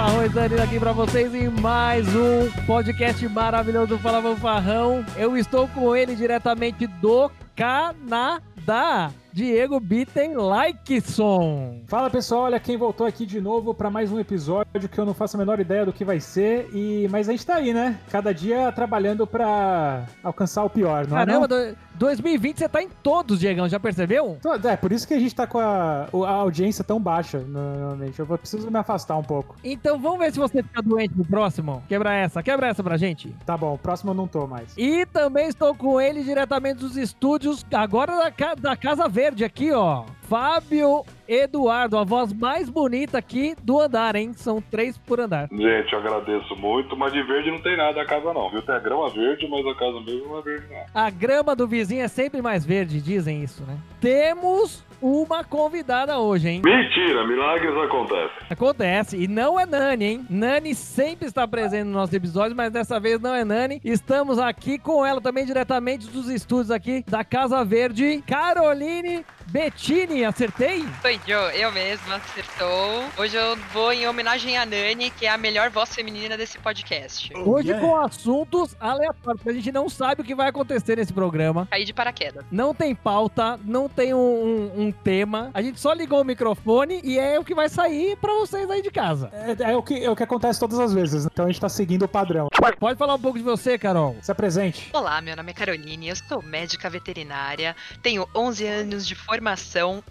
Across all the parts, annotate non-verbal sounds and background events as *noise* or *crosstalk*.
Fanfarrões, Danilo aqui pra vocês em mais um podcast maravilhoso do Fala Fanfarrão. Eu estou com ele diretamente do Canadá. Diego Bitten Likeson. Fala pessoal, olha quem voltou aqui de novo para mais um episódio que eu não faço a menor ideia do que vai ser, e mas a gente tá aí, né? Cada dia trabalhando para alcançar o pior, não Caramba, é? Não? 2020 você tá em todos, Diegão, já percebeu? É, por isso que a gente tá com a, a audiência tão baixa, normalmente. Eu preciso me afastar um pouco. Então vamos ver se você fica doente no próximo. Quebra essa, quebra essa pra gente. Tá bom, o próximo eu não tô mais. E também estou com ele diretamente dos estúdios, agora da, da Casa Verde aqui, ó. Fábio Eduardo, a voz mais bonita aqui do andar, hein? São três por andar. Gente, eu agradeço muito, mas de verde não tem nada a casa não, viu? Tem a grama verde, mas a casa mesmo não é verde não. A grama do vizinho é sempre mais verde, dizem isso, né? Temos uma convidada hoje, hein? Mentira, milagres acontecem. Acontece, e não é Nani, hein? Nani sempre está presente no nosso episódio, mas dessa vez não é Nani. Estamos aqui com ela também diretamente dos estúdios aqui da Casa Verde, Caroline Bettini, acertei? Foi eu, eu mesma, acertou. Hoje eu vou em homenagem a Nani, que é a melhor voz feminina desse podcast. Hoje com assuntos aleatórios, porque a gente não sabe o que vai acontecer nesse programa. Caí de paraquedas. Não tem pauta, não tem um, um, um tema. A gente só ligou o microfone e é o que vai sair pra vocês aí de casa. É, é o, que, é o que acontece todas as vezes, então a gente tá seguindo o padrão. Pode falar um pouco de você, Carol. Se apresente. Olá, meu nome é Caroline, eu sou médica veterinária, tenho 11 anos de formação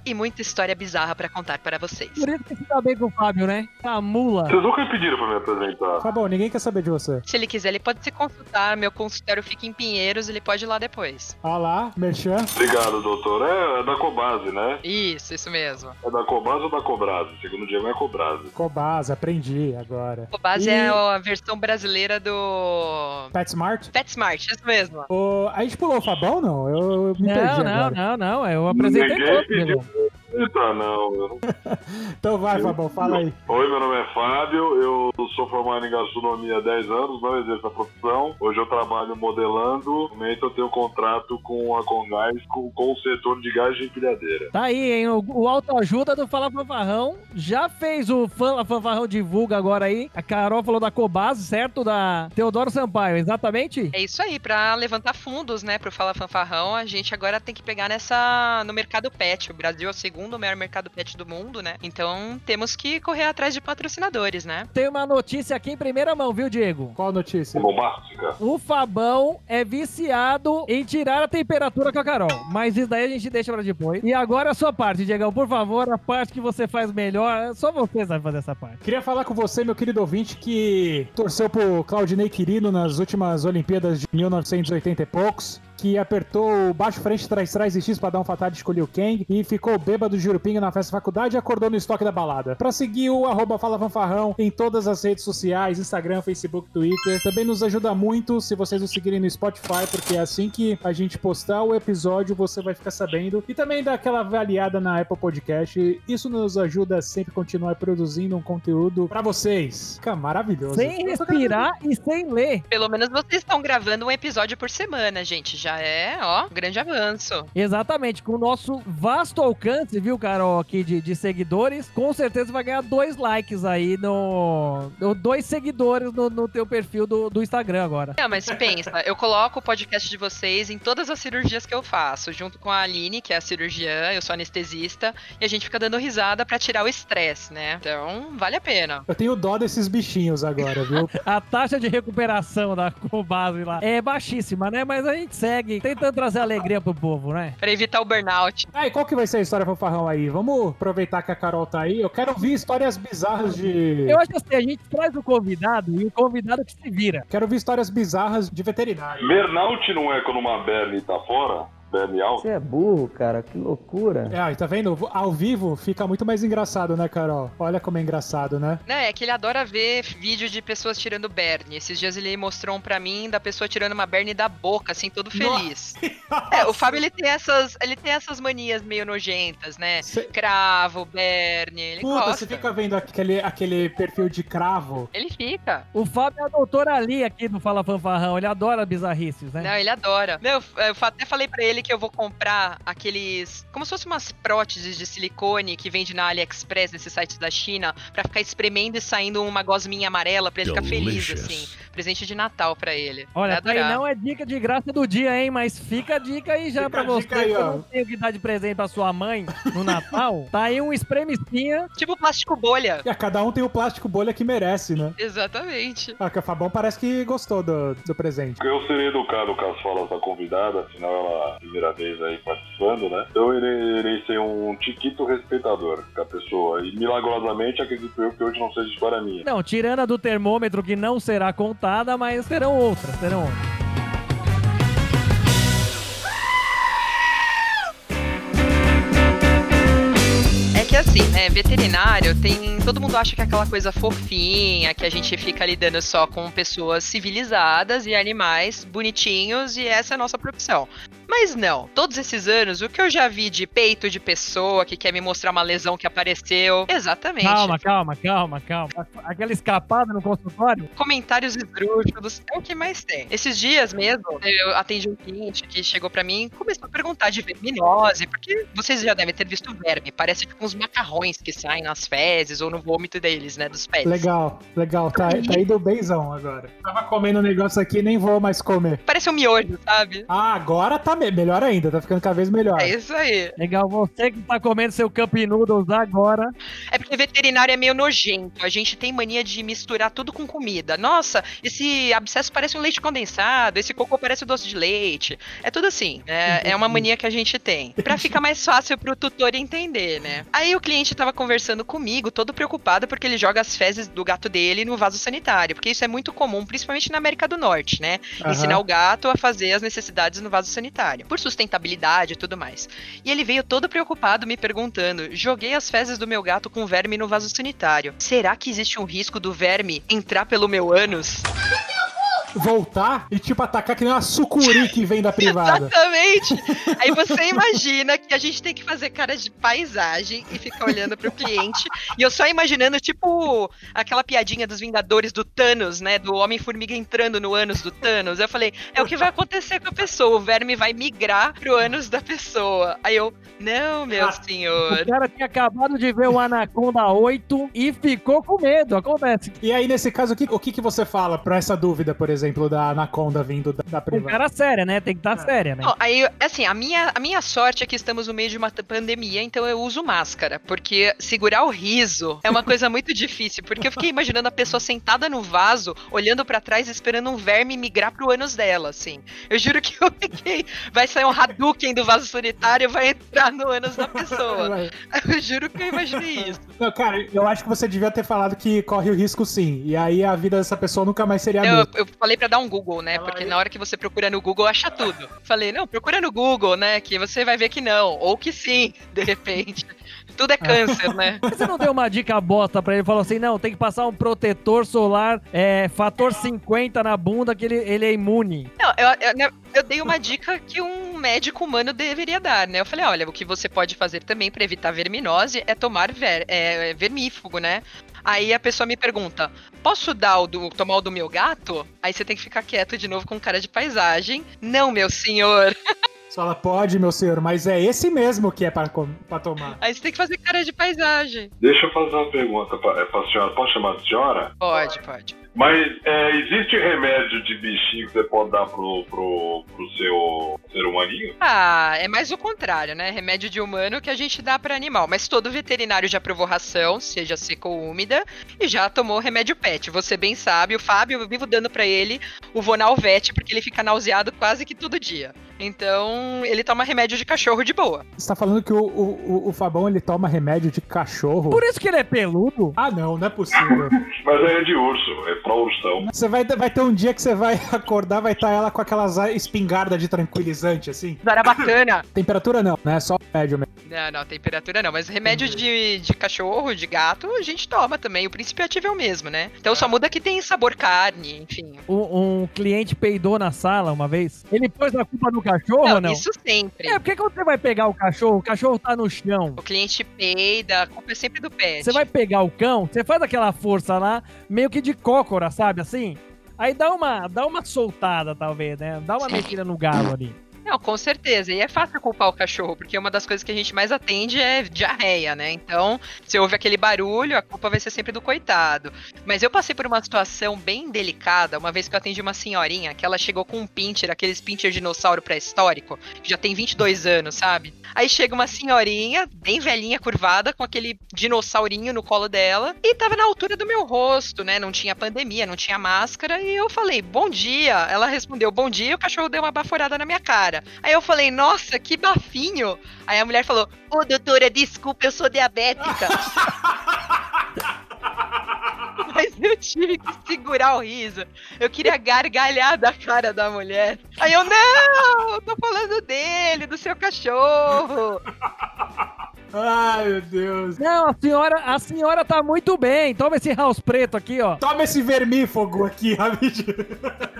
e muita história bizarra pra contar para vocês. Por isso que você tá bem com o Fábio, né? A mula. Vocês nunca pediram pra me apresentar. Tá bom, ninguém quer saber de você. Se ele quiser, ele pode se consultar, meu consultório fica em Pinheiros, ele pode ir lá depois. Ah lá, merchan. Obrigado, doutor. É, é da Cobase, né? Isso, isso mesmo. É da Cobase ou da Cobrase? Segundo dia não é Cobrase. Cobase, aprendi agora. Cobase E- é a versão brasileira do PetSmart? PetSmart, isso mesmo. O... A gente pulou o Fabão, não? Eu, eu me perdi Não, não, agora. não, não. Eu apresentei Ninguém todo, pediu. Eita, não. eu não- *laughs* Então vai, Fabão, fala aí. Oi, meu nome é Fábio, eu sou formado em gastronomia há 10 anos, não exerço a profissão. Hoje eu trabalho modelando, no momento eu tenho contrato com a Congás, com, com o setor de gás de empilhadeira. Tá aí, hein? O, o autoajuda do Fala Fanfarrão já fez o Fala Fanfarrão Divulga agora aí. A Carol falou da Cobase, certo? Da Teodoro Sampaio, exatamente? É isso aí, pra levantar fundos, né, pro Fala Fanfarrão, a gente agora tem que pegar nessa no mercado pet. O Brasil é o segundo maior mercado pet do mundo, né? Então temos que correr atrás de patrocinadores, né? Tem uma notícia aqui em primeira mão, viu, Diego? Qual a notícia? Bombástica. O Fabão é viciado em tirar a temperatura com a Carol. Mas isso daí a gente deixa pra depois. E agora a sua parte, Diegão, por favor, a parte que você faz melhor. Só você sabe fazer essa parte. Queria falar com você, meu querido ouvinte, que torceu pro Claudinei Quirino nas últimas Olimpíadas de 1980 e poucos. Que apertou o baixo frente, trás, trás e X pra dar um fatal de escolher o Kang. E ficou bêbado de jurupinga na festa da faculdade e acordou no estoque da balada. Pra seguir o arroba Fala Fanfarrão em todas as redes sociais, Instagram, Facebook, Twitter. Também nos ajuda muito se vocês nos seguirem no Spotify, porque é assim que a gente postar o episódio, você vai ficar sabendo. E também dá aquela avaliada na Apple Podcast. Isso nos ajuda a sempre continuar produzindo um conteúdo pra vocês. Fica maravilhoso. Sem respirar e sem ler. Pelo menos vocês estão gravando um episódio por semana, gente. Já é, ó, um grande avanço. Exatamente, com o nosso vasto alcance, viu, Carol, aqui de, de seguidores, com certeza vai ganhar dois likes aí no. dois seguidores no, no teu perfil do, do Instagram agora. Não, mas pensa, eu coloco o podcast de vocês em todas as cirurgias que eu faço, junto com a Aline, que é a cirurgiã, eu sou anestesista, e a gente fica dando risada pra tirar o estresse, né? Então, vale a pena. Eu tenho dó desses bichinhos agora, viu? *laughs* A taxa de recuperação da base lá é baixíssima, né? Mas a gente segue tentando trazer alegria pro povo, né? Pra evitar o burnout. Ah, e qual que vai ser a história fanfarrão aí? Vamos aproveitar que a Carol tá aí. Eu quero ouvir histórias bizarras de. Eu acho que assim, a gente traz o convidado e o convidado que se vira. Quero ouvir histórias bizarras de veterinário. Burnout não é quando uma Bernie tá fora? Você é burro, cara, que loucura. É, tá vendo? Ao vivo fica muito mais engraçado, né, Carol? Olha como é engraçado, né? Né, é que ele adora ver vídeo de pessoas tirando berne. Esses dias ele mostrou um pra mim da pessoa tirando uma berne da boca, assim, todo feliz. *laughs* É, o Fábio ele tem essas, ele tem essas manias meio nojentas, né? Cê- Cravo, berne, ele Puta, gosta. você fica vendo aquele, aquele perfil de cravo. Ele fica. O Fábio é a doutora Ali aqui do Fala Fanfarrão, ele adora bizarrices, né? Não, ele adora. Não, eu, eu até falei pra ele aquele que eu vou comprar aqueles. Como se fossem umas próteses de silicone que vende na AliExpress, nesses sites da China, pra ficar espremendo e saindo uma gosminha amarela pra ele ficar feliz, assim. Presente de Natal pra ele. Olha, tá aí não é dica de graça do dia, hein? Mas fica a dica aí já Fica pra a você. aí, que ó. não tem o que dar de presente pra sua mãe no Natal. *laughs* tá aí um espremicinha. Tipo plástico bolha. A cada um tem o plástico bolha que merece, né? Exatamente. Ah, que a Fabão parece que gostou do, do presente. Eu serei educado com as falas da convidada, afinal ela é primeira vez aí participando, né? Eu irei, irei ser um tiquito respeitador com a pessoa. E milagrosamente acredito eu que hoje não seja história minha. Não, tirando a do termômetro que não será contada, mas serão outras, serão outras. É que assim, né, veterinário tem. Todo mundo acha que é aquela coisa fofinha, que a gente fica lidando só com pessoas civilizadas e animais bonitinhos, e essa é a nossa profissão. Mas não, todos esses anos, o que eu já vi de peito de pessoa que quer me mostrar uma lesão que apareceu. Exatamente. Calma, calma, calma, calma. Aquela escapada no consultório? Comentários esdrúxulos, é o que mais tem. Esses dias mesmo, eu atendi um cliente que chegou pra mim e começou a perguntar de verminose, porque vocês já devem ter visto verme, parece tipo uns macarrões que saem nas fezes ou no vômito deles, né, dos pets. Legal, legal. Tá, tá indo benzão agora. Tava comendo um negócio aqui nem vou mais comer. Parece um miojo, sabe? Ah, agora tá me- melhor ainda. Tá ficando cada vez melhor. É isso aí. Legal, você que tá comendo seu Cup Noodles agora. É porque veterinário é meio nojento. A gente tem mania de misturar tudo com comida. Nossa, esse abscesso parece um leite condensado, esse cocô parece doce de leite. É tudo assim. É, é uma mania que a gente tem. Pra ficar mais fácil pro tutor entender, né? Aí o cliente tava conversando comigo, todo preocupado, porque ele joga as fezes do gato dele no vaso sanitário. Porque isso é muito comum, principalmente na América do Norte, né? Aham. Ensinar o gato a fazer as necessidades no vaso sanitário. Por sustentabilidade e tudo mais. E ele veio todo preocupado me perguntando: joguei as fezes do meu gato com verme no vaso sanitário. Será que existe um risco do verme entrar pelo meu ânus? Voltar e, tipo, atacar que nem uma sucuri que vem da privada. Exatamente! Aí você imagina que a gente tem que fazer cara de paisagem e ficar olhando pro cliente. E eu só imaginando, tipo, aquela piadinha dos Vingadores do Thanos, né? Do Homem-Formiga entrando no ânus do Thanos. Eu falei, é o que vai acontecer com a pessoa. O verme vai migrar pro ânus da pessoa. Aí eu, não, meu Ah, senhor. O cara tinha acabado de ver o Anaconda 8 e ficou com medo. Acontece. E aí, nesse caso, o que, o que, que você fala pra essa dúvida, por exemplo, da Anaconda vindo da, da Um privada? cara séria, né? Tem que estar séria, né? Não, aí, assim, a minha, a minha sorte é que estamos no meio de uma pandemia, então eu uso máscara, porque segurar o riso é uma coisa muito difícil, porque eu fiquei imaginando a pessoa sentada no vaso, olhando pra trás, esperando um verme migrar pro ânus dela, assim. Eu juro que eu fiquei, vai sair um Hadouken do vaso sanitário e vai entrar no ânus da pessoa. Eu juro que eu imaginei isso. Não, cara, eu acho que você devia ter falado que corre o risco sim. E aí a vida dessa pessoa nunca mais seria a Eu, mesma. eu falei pra dar um Google, né? Porque na hora que você procura no Google, acha tudo. Falei, não, procura no Google, né? Que você vai ver que não. Ou que sim, de repente. *laughs* Tudo é câncer, né? *laughs* Você não deu uma dica bosta pra ele? Falou assim: não, tem que passar um protetor solar, é, fator 50 na bunda, que ele, ele é imune. Não, eu, eu, né, eu dei uma dica que um médico humano deveria dar, né? Eu falei, olha, o que você pode fazer também pra evitar verminose é tomar ver, é, vermífugo, né? Aí a pessoa me pergunta, posso dar o do, tomar o do meu gato? Aí você tem que ficar quieto de novo com cara de paisagem. Não, meu senhor. *laughs* Só ela pode, meu senhor, mas é esse mesmo que é pra tomar. Aí você tem que fazer cara de paisagem. Deixa eu fazer uma pergunta pra, é, pra senhora. Posso chamar de senhora? Pode, pode. Mas é, existe remédio de bichinho que você pode dar pro, pro, pro seu ser humaninho? Ah, é mais o contrário, né? Remédio de humano que a gente dá pra animal. Mas todo veterinário já provou ração, seja seca ou úmida, e já tomou remédio pet. Você bem sabe, o Fábio, eu vivo dando pra ele o Vonalvet, porque ele fica nauseado quase que todo dia. Então, ele toma remédio de cachorro de boa. Você tá falando que o, o, o- o Fabão ele toma remédio de cachorro? Por isso que ele é peludo. Ah, não, não é possível. *laughs* Mas é de urso, é Você vai, vai ter um dia que você vai *laughs* acordar, vai estar ela com aquelas espingarda de tranquilizante, assim. Era bacana. *laughs* Temperatura não, né? Só médio mesmo. Não, não, temperatura não. Mas remédio de, de cachorro, de gato, a gente toma também. O princípio ativo é o mesmo, né? Então só muda que tem sabor carne, enfim. Um, um cliente peidou na sala uma vez. Ele pôs a culpa no cachorro ou Não, não? isso sempre. É, porque quando você vai pegar o cachorro, o cachorro tá no chão. O cliente peida, a culpa é sempre do pet. Você vai pegar o cão, você faz aquela força lá, meio que de cócora, sabe? Assim. Aí dá uma, dá uma soltada, talvez, né? Dá uma mexida no galo ali. Não, com certeza. E é fácil culpar o cachorro, porque uma das coisas que a gente mais atende é diarreia, né? Então, se ouve aquele barulho, a culpa vai ser sempre do coitado. Mas eu passei por uma situação bem delicada, uma vez que eu atendi uma senhorinha, que ela chegou com um pincher, aqueles pincher dinossauro pré-histórico, que já tem 22 anos, sabe? Aí chega uma senhorinha, bem velhinha, curvada, com aquele dinossaurinho no colo dela, e tava na altura do meu rosto, né? Não tinha pandemia, não tinha máscara, e eu falei, bom dia. Ela respondeu, bom dia, e o cachorro deu uma baforada na minha cara. Aí eu falei, nossa, que bafinho. Aí a mulher falou, ô doutora, desculpa, eu sou diabética. *laughs* Mas eu tive que segurar o riso. Eu queria gargalhar da cara da mulher. Aí eu, não, tô falando dele, do seu cachorro. Ai, meu Deus. Não, a senhora, a senhora tá muito bem. Toma esse house preto aqui, ó. Toma esse vermífugo aqui, *laughs* rapidinho.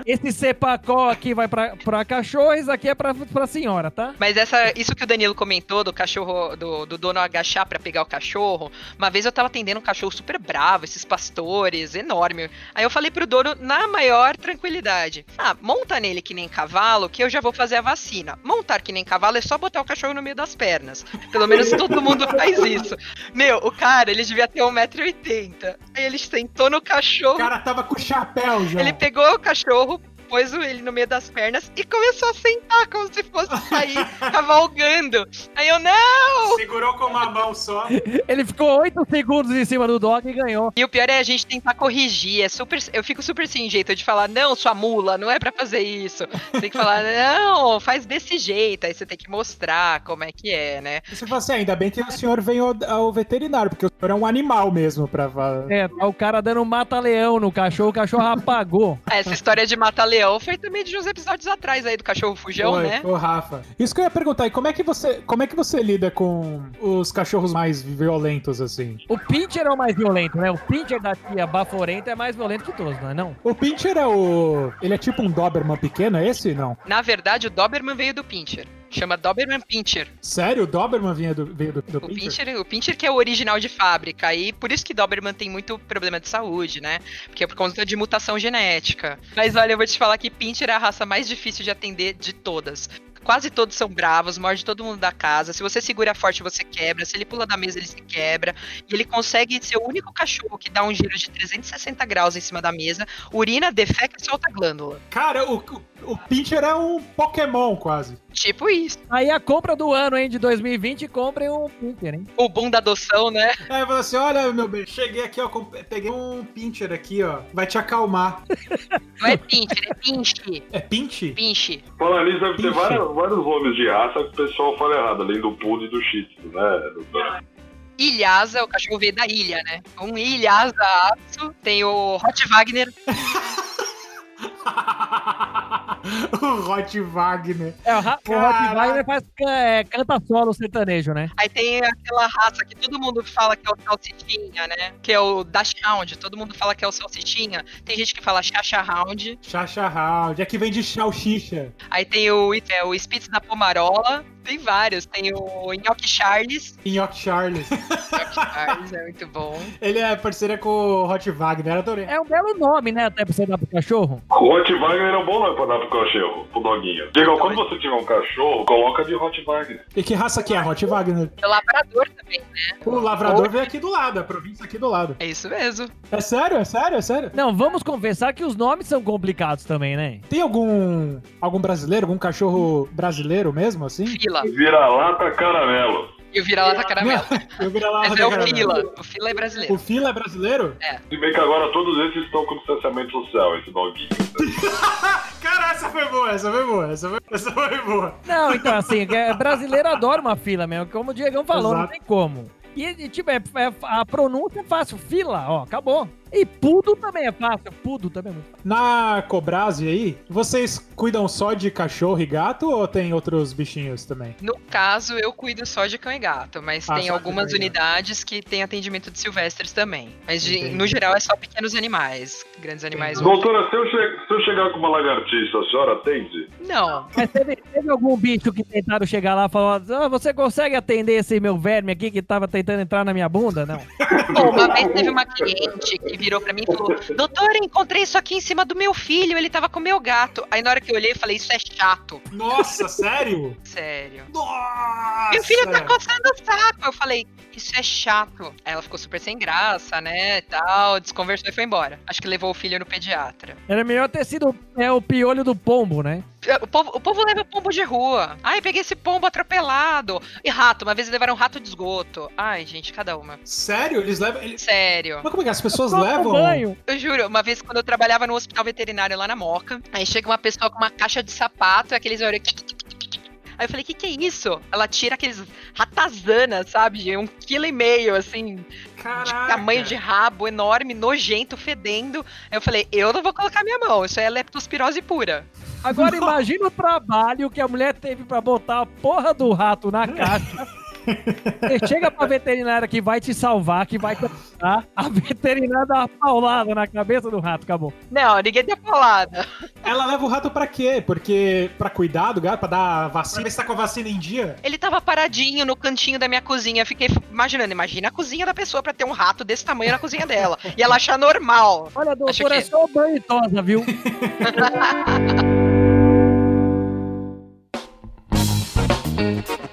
Esse cepacó aqui vai pra, pra cachorro, isso aqui é pra, pra senhora, tá? Mas essa, isso que o Danilo comentou do cachorro, do, do dono agachar pra pegar o cachorro, uma vez eu tava atendendo um cachorro super bravo, esses pastores, enorme. Aí eu falei pro dono, na maior tranquilidade, ah, monta nele que nem cavalo, que eu já vou fazer a vacina. Montar que nem cavalo é só botar o cachorro no meio das pernas. Pelo menos todo mundo faz isso. Meu, o cara, ele devia ter 1,80m. Aí ele sentou no cachorro. O cara tava com chapéu já. Ele pegou o cachorro, pôs ele no meio das pernas e começou a sentar como se fosse sair *laughs* cavalgando. Aí eu, não! Segurou com uma mão só. Ele ficou 8 segundos em cima do dog e ganhou. E o pior é a gente tentar corrigir. É super, eu fico super sem jeito de falar, não, sua mula, não é pra fazer isso. Você tem que falar, não, faz desse jeito. Aí você tem que mostrar como é que é, né? Você fala assim, ainda bem que o senhor veio ao, ao veterinário, porque o senhor é um animal mesmo pra falar. É, tá o cara dando um mata-leão no cachorro, o cachorro apagou. Essa história de mata-leão foi também de uns episódios atrás aí do cachorro fujão, Oi, né? Ô, Rafa. Isso que eu ia perguntar, e como é que você, como é que você lida com os cachorros mais violentos assim? O Pincher é o mais violento, né? O Pincher da tia Baforenta é mais violento que todos, não é não? O Pinscher é o, ele é tipo um Doberman pequeno, é esse não? Na verdade, o Doberman veio do Pinscher. Chama Doberman Pinscher. Sério? O Doberman vinha do, veio do, do O Pinscher, o Pinscher que é o original de fábrica. E por isso que Doberman tem muito problema de saúde, né? Porque é por conta de mutação genética. Mas olha, eu vou te falar que Pinscher é a raça mais difícil de atender de todas. Quase todos são bravos, morde todo mundo da casa. Se você segura forte, você quebra. Se ele pula da mesa, ele se quebra. E ele consegue ser o único cachorro que dá um giro de 360 graus em cima da mesa, urina, defeca e solta a glândula. Cara, o, o, o Pinscher é um Pokémon quase. Tipo isso. Aí a compra do ano, hein, de 2020, comprem um Pincher, hein? O boom da adoção, né? Aí fala assim: olha, meu bem, cheguei aqui, ó, peguei um Pinscher aqui, ó. Vai te acalmar. *laughs* Não é Pinscher, é Pinche. É Pinche? Pinche. Nisso, deve ter. Vários, vários nomes de raça que o pessoal fala errado, além do Poodle e do Shih Tzu, né? Ilhasa, o cachorro veio da ilha, né? Um Ilhasa Atsu, tem o Hot Wagner, *laughs* *laughs* o Hot Wagner. É, o, Ra- o. Rottweiler faz é, canta solo sertanejo, né? aí tem aquela raça que todo mundo fala que é o Salsichinha, né? Que é o Dash Hound, todo mundo fala que é o Salsichinha. Tem gente que fala Chacha Hound. Chacha Round. Aqui vem de Chalchicha. Aí tem o, é, o Spitz da Pomarola. Tem vários. Tem o Nhoque Charles. Nhoque Charles. *laughs* Nhoque Charles é muito bom. Ele é parceira com o Hot Wagner, adorei. É um belo nome, né? Até pra você dar pro cachorro. Hot Wagner é um bom nome pra dar pro cachorro, pro doguinho. Diego, quando você tiver um cachorro, coloca de Hot Wagner. E que raça que é Hot Wagner? O Labrador também, né? O lavrador veio aqui do lado, a província aqui do lado. É isso mesmo. É sério? É sério? É sério? Não, vamos confessar que os nomes são complicados também, né? Tem algum algum brasileiro, algum cachorro brasileiro mesmo, assim? Fila. Vira-lata caramelo. E o vira-lata caramelo. *laughs* Eu vira Mas é o Fila. O Fila é brasileiro. O Fila é brasileiro? Se bem que agora todos esses estão com distanciamento social, esse doguinho. *laughs* Cara, essa foi boa, essa foi boa, essa foi, essa foi boa. Não, então assim, é, brasileiro adora uma fila mesmo, como o Diegão falou, não Exato. tem como. E, e, tipo, é, é- a pronúncia é fácil, fila, ó, acabou. E pudo também é fácil, pudo também é muito fácil. Na Cobrase aí, vocês cuidam só de cachorro e gato ou tem outros bichinhos também? No caso, eu cuido só de cão e gato, mas Ah, tem algumas unidades que tem atendimento de silvestres também. Mas de- no geral é só pequenos animais. Grandes animais. Doutora, se eu, che- eu chegar com uma lagartixa, a senhora atende? Não. Mas teve, teve algum bicho que tentaram chegar lá e falou: ah, você consegue atender esse meu verme aqui que tava tentando entrar na minha bunda? Não. *laughs* Pô, uma vez teve uma cliente que virou pra mim e falou: Doutora, encontrei isso aqui em cima do meu filho, ele tava com o meu gato. Aí na hora que eu olhei, eu falei: Isso é chato. Nossa, sério? Sério. Nossa! Meu filho tá coçando o saco. Eu falei, isso é chato. Aí ela ficou super sem graça, né? E tal, desconversou e foi embora. Acho que levou o filho no pediatra. Era melhor ter sido é, o piolho do pombo, né? O povo, o povo leva pombo de rua. Ai, peguei esse pombo atropelado. E rato, uma vez levaram um rato de esgoto. Ai, gente, cada uma. Sério? Eles levam. Eles... Sério. Mas como é que as pessoas Toma levam? banho. Eu juro, uma vez quando eu trabalhava no hospital veterinário lá na Moca, aí chega uma pessoa com uma caixa de sapato e aqueles olhos. Aí eu falei, o que, que é isso? Ela tira aqueles ratazana, sabe? De um quilo e meio, assim, de Caraca. tamanho de rabo, enorme, nojento, fedendo. Aí eu falei, eu não vou colocar minha mão, isso aí é leptospirose pura. Agora *laughs* imagina o trabalho que a mulher teve pra botar a porra do rato na caixa. *laughs* Você chega pra veterinária que vai te salvar, que vai te ajudar. A veterinária dá uma paulada na cabeça do rato, acabou. Não, ninguém deu paulada. Ela leva o rato pra quê? Porque pra cuidar do gato, pra dar vacina, ver se tá com a vacina em dia? Ele tava paradinho no cantinho da minha cozinha. Fiquei imaginando, imagina a cozinha da pessoa pra ter um rato desse tamanho na cozinha dela. E ela achar normal. Olha, doutora, é que- só banho e tosa, viu? *laughs*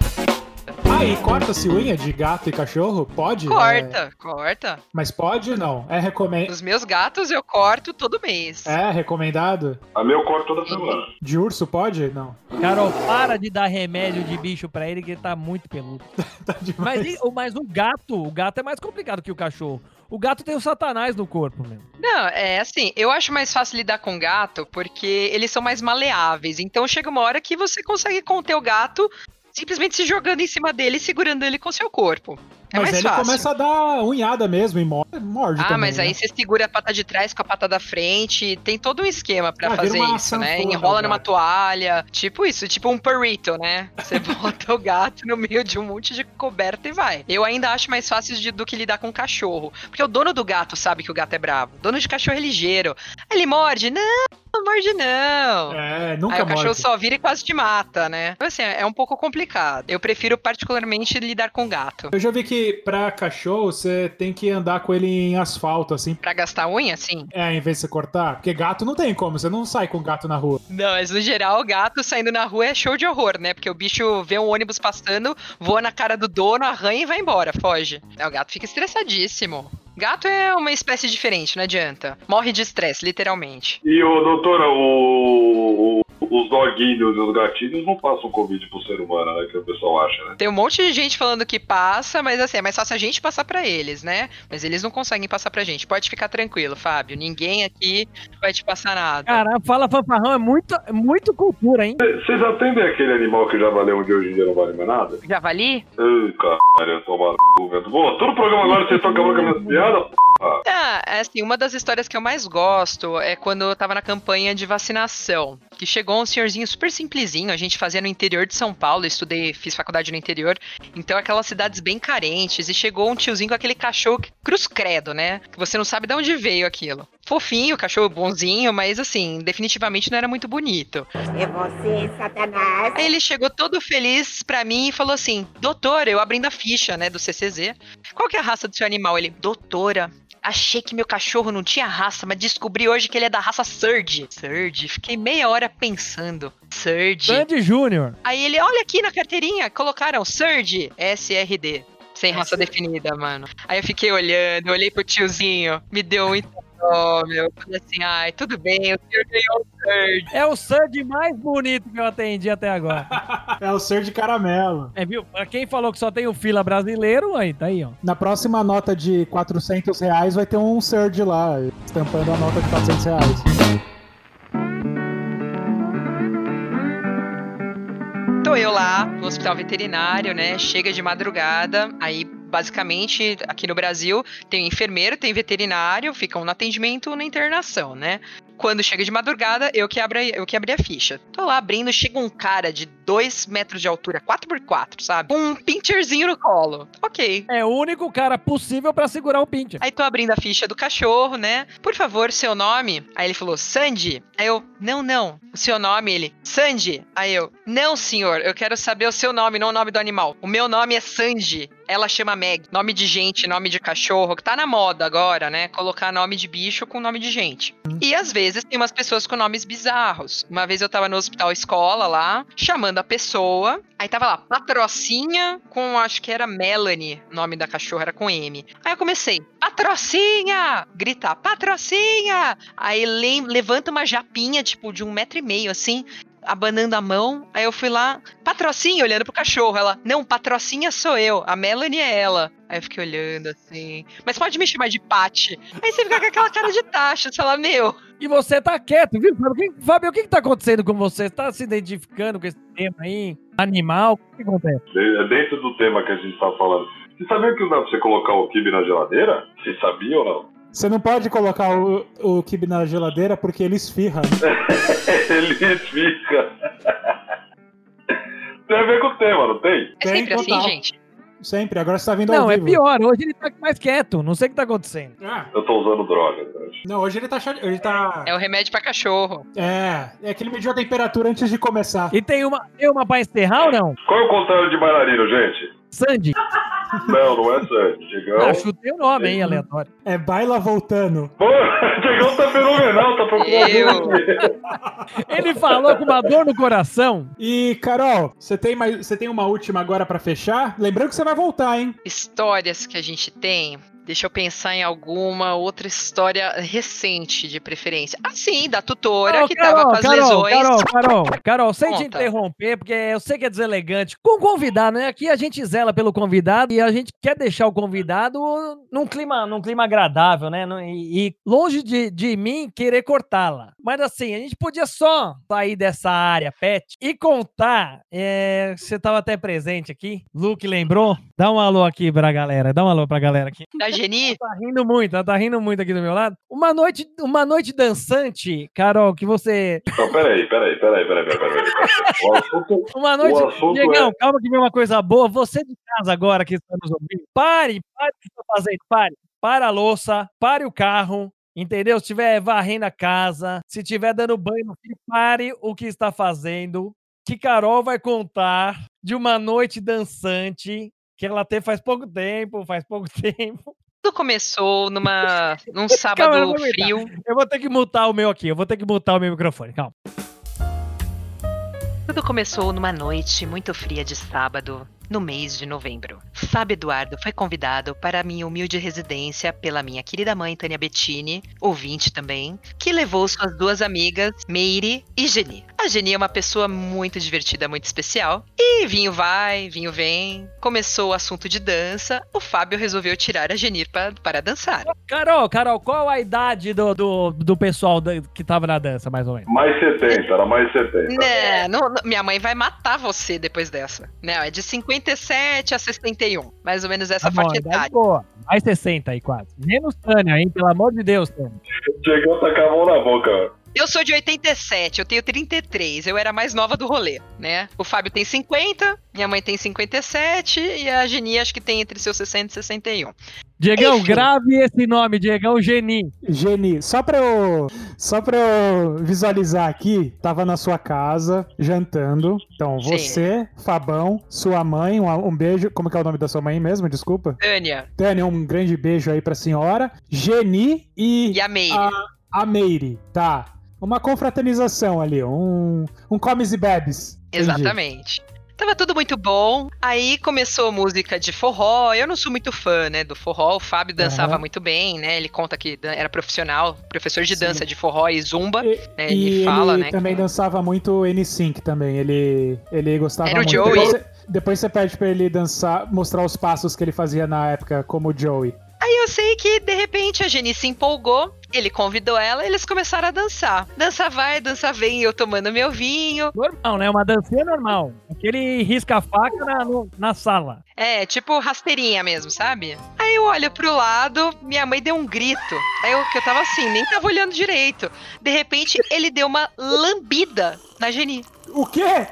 E corta-se unha de gato e cachorro? Pode? É, Corta, corta. mas pode ou não? É, recome... Os meus gatos eu corto todo mês. é recomendado? A meu corto toda semana. De urso pode? Não. Carol, para de dar remédio de bicho pra ele, que ele tá muito peludo. *laughs* Tá demais. Mas, e- o- mas o gato, o gato é mais complicado que o cachorro. O gato tem o satanás no corpo, meu. Não, é assim, eu acho mais fácil lidar com gato porque eles são mais maleáveis. Então chega uma hora que você consegue conter o gato simplesmente se jogando em cima dele e segurando ele com seu corpo. É Mas mais ele fácil. começa a dar unhada mesmo e morde, Ah, também, mas aí né? você segura a pata de trás com a pata da frente. Tem todo um esquema pra Ah, fazer isso, né? Enrola numa toalha. Tipo isso, tipo um burrito, né? Você *laughs* bota o gato no meio de um monte de coberta e vai. Eu ainda acho mais fácil de- do que lidar com o cachorro. Porque o dono do gato sabe que o gato é bravo. O dono de cachorro é ligeiro. Ele morde? Não, não morde não. É, nunca Aí o cachorro morde. só vira e quase te mata, né? Então, assim, é um pouco complicado. Eu prefiro particularmente lidar com gato. Eu já vi que pra cachorro você tem que andar com ele em asfalto, assim. Pra gastar unha, sim. É, em vez de você cortar. Porque gato não tem como, você não sai com gato na rua. Não, mas no geral, o gato saindo na rua é show de horror, né? Porque o bicho vê um ônibus passando, voa na cara do dono, arranha e vai embora, foge. É, o gato fica estressadíssimo. Gato é uma espécie diferente, não adianta. Morre de estresse, literalmente. E, ô, doutora, o, o- os doguinhos e os gatinhos não passam Covid pro ser humano, né? Que o pessoal acha, né? Tem um monte de gente falando que passa, mas assim, é mais fácil a gente passar pra eles, né? Mas eles não conseguem passar pra gente. Pode ficar tranquilo, Fábio. Ninguém aqui vai te passar nada. Caramba, fala fanfarrão, é muito, é muito cultura, hein? Vocês atendem aquele animal que já valeu um dia hoje em dia não vale mais nada? Javali? Ai, caralho, tomar no cu, vento. Bom, todo programa agora vocês tocam a boca nas piadas, Ah, é assim, uma das histórias que eu mais gosto é quando eu tava na campanha de vacinação. Que chegou um senhorzinho super simplesinho, a gente fazia no interior de São Paulo, estudei, fiz faculdade no interior, então aquelas cidades bem carentes, e chegou um tiozinho com aquele cachorro que- cruz credo, né? Que você não sabe de onde veio aquilo. Fofinho, cachorro bonzinho, mas assim, definitivamente não era muito bonito. É você, Satanás. Aí ele chegou todo feliz pra mim e falou assim: Doutor, eu abrindo a ficha, né, do CCZ. Qual que é a raça do seu animal? Ele, doutora. Achei que meu cachorro não tinha raça, mas descobri hoje que ele é da raça Surge. Surge. Fiquei meia hora pensando. Surge. Sandy Júnior. Aí ele, olha aqui na carteirinha, colocaram Surge SRD. Sem raça definida, mano. Aí eu fiquei olhando, olhei pro tiozinho, me deu muito dó, meu. Eu Falei assim, ai, tudo bem, o senhor ganhou o Surge. É o Sandy mais bonito que eu atendi até agora. *laughs* É o ser de caramelo. É, viu? Pra quem falou que só tem o fila brasileiro, aí, tá aí, ó. Na próxima nota de 400 reais vai ter um Surge lá, estampando a nota de 400 reais. Tô eu lá no hospital veterinário, né? Chega de madrugada, aí basicamente aqui no Brasil tem enfermeiro, tem veterinário, ficam no atendimento na internação, né? quando chega de madrugada, eu que, abro, eu que abri a ficha. Tô lá abrindo, chega um cara de 2 metros de altura, 4x4, sabe? Com um pincherzinho no colo. Ok. É o único cara possível pra segurar o pincher. Aí tô abrindo a ficha do cachorro, né? Por favor, seu nome? Aí ele falou, Sandy. Aí eu, não, não. O seu nome, ele, Sandy. Aí eu, não, senhor, eu quero saber o seu nome, não o nome do animal. O meu nome é Sandy. Ela chama Meg. Nome de gente, nome de cachorro, que tá na moda agora, né? Colocar nome de bicho com nome de gente. E às vezes tem umas pessoas com nomes bizarros. Uma vez eu tava no hospital escola lá, chamando a pessoa. Aí tava lá, patrocinha com, acho que era Melanie, nome da cachorra era com M. Aí eu comecei, patrocinha! Gritar, patrocinha! Aí le levanta uma japinha, tipo, de um metro e meio, assim, abanando a mão. Aí eu fui lá, patrocinha, olhando pro cachorro. Ela, não, patrocinha sou eu, a Melanie é ela. Aí eu fiquei olhando assim. Mas pode me chamar de Pati. Aí você fica com aquela cara de taxa, você fala, meu. E você tá quieto, viu? Fábio, o que, Fábio, o que, que tá acontecendo com você? Você tá se identificando com esse tema aí? Animal? O que acontece? É dentro do tema que a gente tá falando. Você sabia que não dá pra você colocar o kibe na geladeira? Você sabia ou não? Você não pode colocar o, o kibe na geladeira porque ele esfirra. *laughs* ele esfirra. tem a ver com o tema, não tem? É Tem, sempre assim, total. gente. Sempre, agora você tá vindo ao Não, é pior. Hoje ele tá mais quieto. Não sei o que tá acontecendo. Ah, Eu tô usando drogas, né? não, hoje ele tá ele tá É o remédio pra cachorro. É, é que ele mediu a temperatura antes de começar. E tem uma, tem uma pra encerrar ou não? Qual é o contrário de bailarino, gente? Sandy? Não, não é Sandy. Digão. Ah, chutei o nome aí, aleatório. É baila voltando. Pô, *laughs* Digão tá fenomenal, tá Eu. procurando. Ele falou com uma dor no coração. E Carol, você tem mais, você tem uma última agora pra fechar? Lembrando que você vai voltar, hein? Histórias que a gente tem. Deixa eu pensar em alguma outra história recente, de preferência. Ah, sim, da tutora Carol, que tava com as Carol, lesões. Carol, Carol, Carol, sem te Conta. interromper, porque eu sei que é deselegante. Com o convidado, né? Aqui a gente zela pelo convidado e a gente quer deixar o convidado num clima, num clima agradável, né? E, e longe de, de mim querer cortá-la. Mas assim, a gente podia só sair dessa área pet e contar. é, você estava até presente aqui. Luke lembrou? Dá um alô aqui pra galera. Dá um alô pra galera aqui. Da Geni, Tá rindo muito, ela tá rindo muito aqui do meu lado. Uma noite, uma noite dançante, Carol, que você. Não, peraí, peraí, peraí, peraí, peraí, peraí. O assunto Uma noite. assunto Diegão, é- calma que vem uma coisa boa. Você de casa agora que está nos ouvindo, pare, pare o que está fazendo, pare. Para a louça, pare o carro. Entendeu? Se estiver varrendo a casa, se estiver dando banho pare o que está fazendo. Que Carol vai contar de uma noite dançante que ela teve faz pouco tempo, faz pouco *laughs* tempo. Tudo começou numa, *laughs* num Calma, eu sábado frio. Eu vou ter que mutar o meu aqui, eu vou ter que mutar o meu microfone, calma. Tudo começou numa noite muito fria de sábado, no mês de novembro. Fábio Eduardo foi convidado para a minha humilde residência pela minha querida mãe Tânia Bettini, ouvinte também, que levou suas duas amigas, Meire e Geni. A Geni é uma pessoa muito divertida, muito especial. E vinho vai, vinho vem. Começou o assunto de dança. O Fábio resolveu tirar a Geni pra, para dançar. Carol, Carol, qual a idade do, do, do pessoal da- que tava na dança, mais ou menos? mais 70, era mais 70. Né, não- não- minha mãe vai matar você depois dessa. Não, é de 57 a 61. Mais ou menos essa Tá faixa idade etária. boa. Mais 60 aí, quase. Menos Tânia, hein? Pelo amor de Deus, Tânia. Chegou a tacar a mão na boca. Eu sou de 87, eu tenho 33. Eu era a mais nova do rolê, né? O Fábio tem 50, minha mãe tem 57 e a Geni acho que tem entre seus 60 e 61. Diegão, Enfim. grave esse nome, Diegão Geni. Geni, só pra eu, só pra eu visualizar aqui, tava na sua casa, jantando. Então, Sim. você, Fabão, sua mãe, um, um beijo. Como que é o nome da sua mãe mesmo? Desculpa. Tânia Tânia, um grande beijo aí pra senhora. Geni e e a Meire. a, a Meire. Tá. Uma confraternização ali, um, um comes e bebes. Entendi. Exatamente. Tava tudo muito bom. Aí começou música de forró. Eu não sou muito fã, né, do forró. O Fábio dançava Aham. muito bem, né? Ele conta que era profissional, professor de Sim. dança de forró e zumba. E, né, e ele fala, ele né, também que- dançava muito N-Sync também. Ele, ele gostava Era o muito. Joey. Depois você, depois você pede pra ele dançar, mostrar os passos que ele fazia na época como o Joey. Aí eu sei que, de repente, a Geni se empolgou. Ele convidou ela e eles começaram a dançar. Dança vai, dança vem, eu tomando meu vinho. Normal, né? Uma dancinha normal. Aquele risca-faca na, no- na sala. É, tipo rasteirinha mesmo, sabe? Aí eu olho pro lado, minha mãe deu um grito. Aí eu, que eu tava assim, nem tava olhando direito. De repente, ele deu uma lambida na Geni. O quê?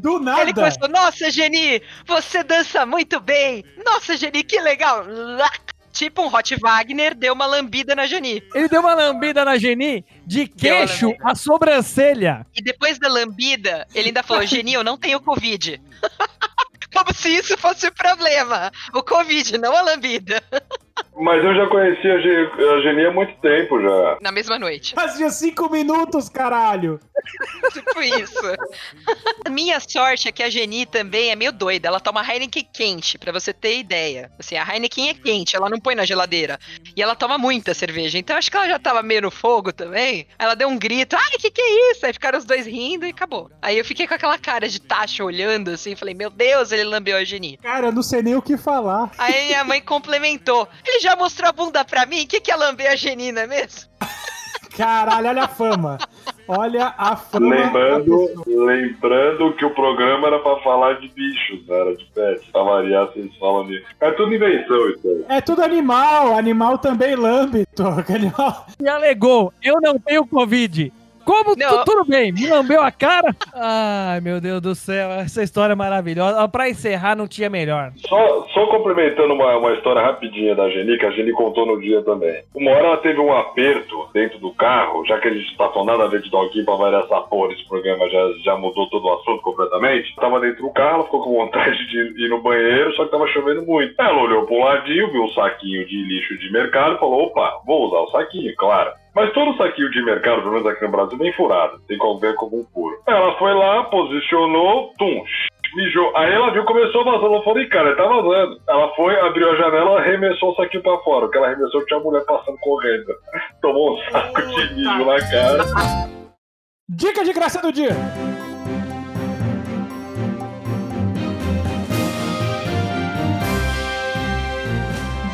Do nada. Ele começou, nossa, Geni, você dança muito bem. Nossa, Geni, que legal. Tipo um Hot Wagner deu uma lambida na Geni. Ele deu uma lambida na Geni de queixo a sobrancelha. E depois da lambida, ele ainda falou, Geni, eu não tenho Covid. *laughs* Como se isso fosse o problema. O Covid, não a lambida. *laughs* Mas eu já conhecia a, Ge- a Geni há muito tempo já. Na mesma noite. Fazia cinco minutos, caralho. *laughs* Tipo isso. Minha sorte é que a Geni também é meio doida. Ela toma Heineken quente, pra você ter ideia. Assim, a Heineken é quente, ela não põe na geladeira. E ela toma muita cerveja. Então acho que ela já tava meio no fogo também. Ela deu um grito, ai, que que é isso? Aí ficaram os dois rindo e acabou. Aí eu fiquei com aquela cara de tacho olhando assim, falei, meu Deus, ele lambeu a Geni. Cara, eu não sei nem o que falar. Aí minha mãe complementou. Ele já mostrou a bunda pra mim? O que, que é lamber a Geni, não é mesmo? Caralho, olha a fama. Olha a fama. Lembrando, lembrando que o programa era pra falar de bichos, era de pets. Pra variar, vocês falam de. É tudo invenção isso aí. É tudo animal. Animal também lambe. Toca, Animal. E alegou, eu não tenho Covid. Como? Tu- tudo bem, me lambeu a cara? *laughs* Ai, meu Deus do céu, essa história é maravilhosa. Pra encerrar, não tinha melhor. Só, só complementando uma, uma história rapidinha da Geni, que a Geni contou no dia também. Uma hora ela teve um aperto dentro do carro, já que a gente tá falando nada a ver de doguinho pra variar essa porra, esse programa já, já mudou todo o assunto completamente. Tava dentro do carro, ela ficou com vontade *laughs* de ir no banheiro, só que tava chovendo muito. Ela olhou pra um ladinho, viu um saquinho de lixo de mercado e falou: opa, vou usar o saquinho, claro. Mas todo saquinho de mercado, pelo menos aqui no Brasil, bem furado. Tem como ver como um furo. Ela foi lá, posicionou, tum, mijou. Aí ela viu, começou a vazar. Ela falou, "Ih, cara, tá vazando. Ela foi, abriu a janela, arremessou o saquinho pra fora. O que ela arremessou tinha a mulher passando correndo. *laughs* Tomou um saco de mijo na cara. Dica de graça do dia.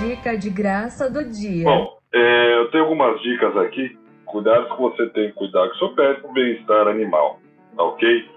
Dica de graça do dia. Bom, é, eu tenho algumas dicas aqui. Cuidado que você tem que cuidar com o seu pet com o bem-estar animal. Tá ok?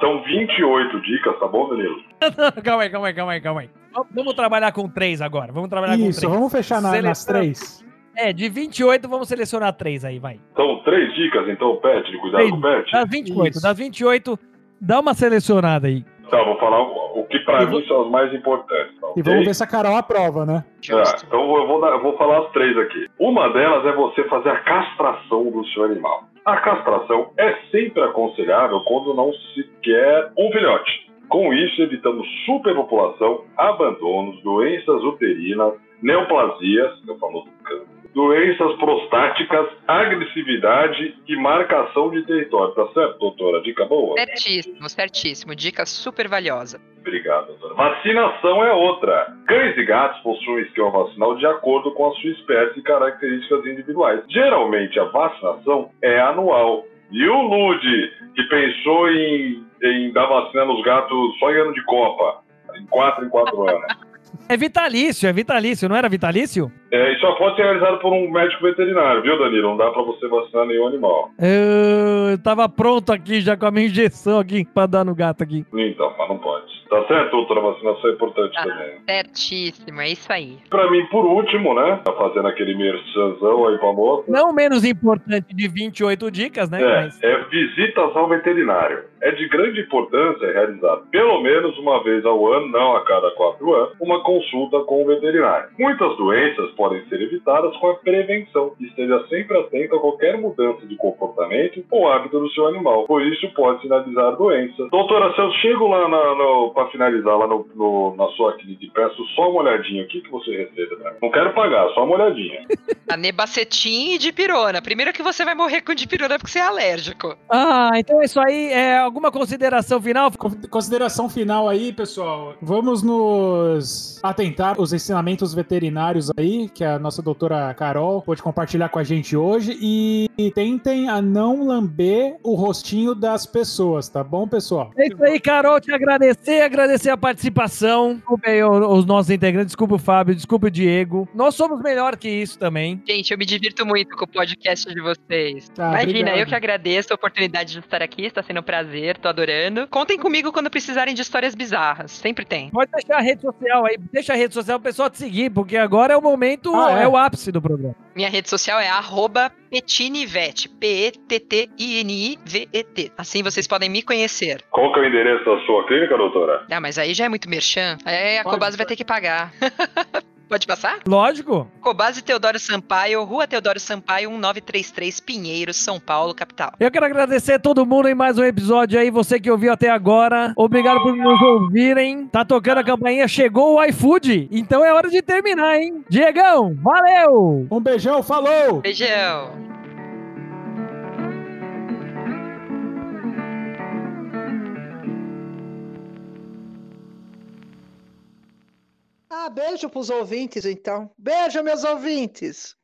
São 28 dicas, tá bom, Danilo? *laughs* calma aí, calma aí, calma aí, calma aí. Vamos- trabalhar com três agora. Vamos trabalhar com Isso, três. vamos fechar na- nas Seleção. três. É, de 28, vamos selecionar três aí, vai. São três dicas, então, pet, de cuidar Três. com o pet? Das 28, Isso. das 28, dá uma selecionada aí. Tá, vou falar o que pra E mim são as mais importantes. Tá, E vamos ver se a Carol aprova, né? Tá, então eu vou, dar- eu vou falar as três aqui. Uma delas é você fazer a castração do seu animal. A castração é sempre aconselhável quando não se quer um filhote. Com isso, evitamos superpopulação, abandonos, doenças uterinas, neoplasias, que é o famoso câncer, doenças prostáticas, agressividade e marcação de território. Tá certo, doutora? Dica boa? Certíssimo, certíssimo. Dica super valiosa. Obrigado, doutora. Vacinação é outra. Cães e gatos possuem esquema vacinal de acordo com a sua espécie e características individuais. Geralmente, a vacinação é anual. E o Lude, que pensou em, em dar vacina nos gatos só em ano de Copa, em 4 em 4 anos. É vitalício, é vitalício, não era vitalício? É, isso só pode ser realizado por um médico veterinário, viu, Danilo? Não dá pra você vacinar nenhum animal. Eu tava pronto aqui já com a minha injeção aqui pra dar no gato aqui. Então, mas não pode. Tá certo, doutora? A vacinação é importante Tá. também. Certíssimo, é isso aí. Pra mim, por último, né? Tá fazendo aquele merchanzão aí pra moça. Não menos importante de 28 dicas, né? É, Mas é visitas ao veterinário. É de grande importância realizar pelo menos uma vez ao ano, não a cada quatro anos, uma consulta com o veterinário. Muitas doenças podem ser evitadas com a prevenção. Esteja sempre atento a qualquer mudança de comportamento ou hábito do seu animal, pois isso pode sinalizar doença. Doutora, se eu chego lá na, no, para finalizar lá no, no- na sua clínica e peço só uma olhadinha, o que, que você recebe pra mim? Não quero pagar, só uma olhadinha. *laughs* A nebacetim e dipirona. Primeiro que você vai morrer com dipirona porque você é alérgico. Ah, então isso aí é alguma consideração final? Con- Consideração final aí, pessoal. Vamos nos atentar os ensinamentos veterinários aí, que a nossa doutora Carol pôde compartilhar com a gente hoje. E tentem a não lamber o rostinho das pessoas, tá bom, pessoal? É isso aí, Carol, te agradecer, agradecer a participação. O- os nossos integrantes, desculpa o Fábio, desculpa o Diego. Nós somos melhor que isso também. Gente, eu me divirto muito com o podcast de vocês. Tá, Imagina, obrigado. eu que agradeço a oportunidade de estar aqui, está sendo um prazer, tô adorando. Contem comigo quando precisarem de histórias bizarras, sempre tem. Pode deixar a rede social aí, deixa a rede social pro pessoal te seguir, porque agora é o momento, Ah, é. é? o ápice do programa. Minha rede social é arroba Petinivete, P-E-T-T-I-N-I-V-E-T. Assim vocês podem me conhecer. Qual que é o endereço da sua clínica, doutora? Ah, mas aí já é muito merchan. Aí a Pode, Cobase vai ter que pagar. *laughs* Pode passar? Lógico. Cobase Teodoro Sampaio, Rua Teodoro Sampaio, 1933, Pinheiros, São Paulo, capital. Eu quero agradecer a todo mundo em mais um episódio aí, você que ouviu até agora. Obrigado por nos ouvirem. Tá tocando a campainha, chegou o iFood. Então é hora de terminar, hein? Diegão, valeu! Um beijão, falou! Beijão! Ah, beijo pros ouvintes, então. Beijo, meus ouvintes.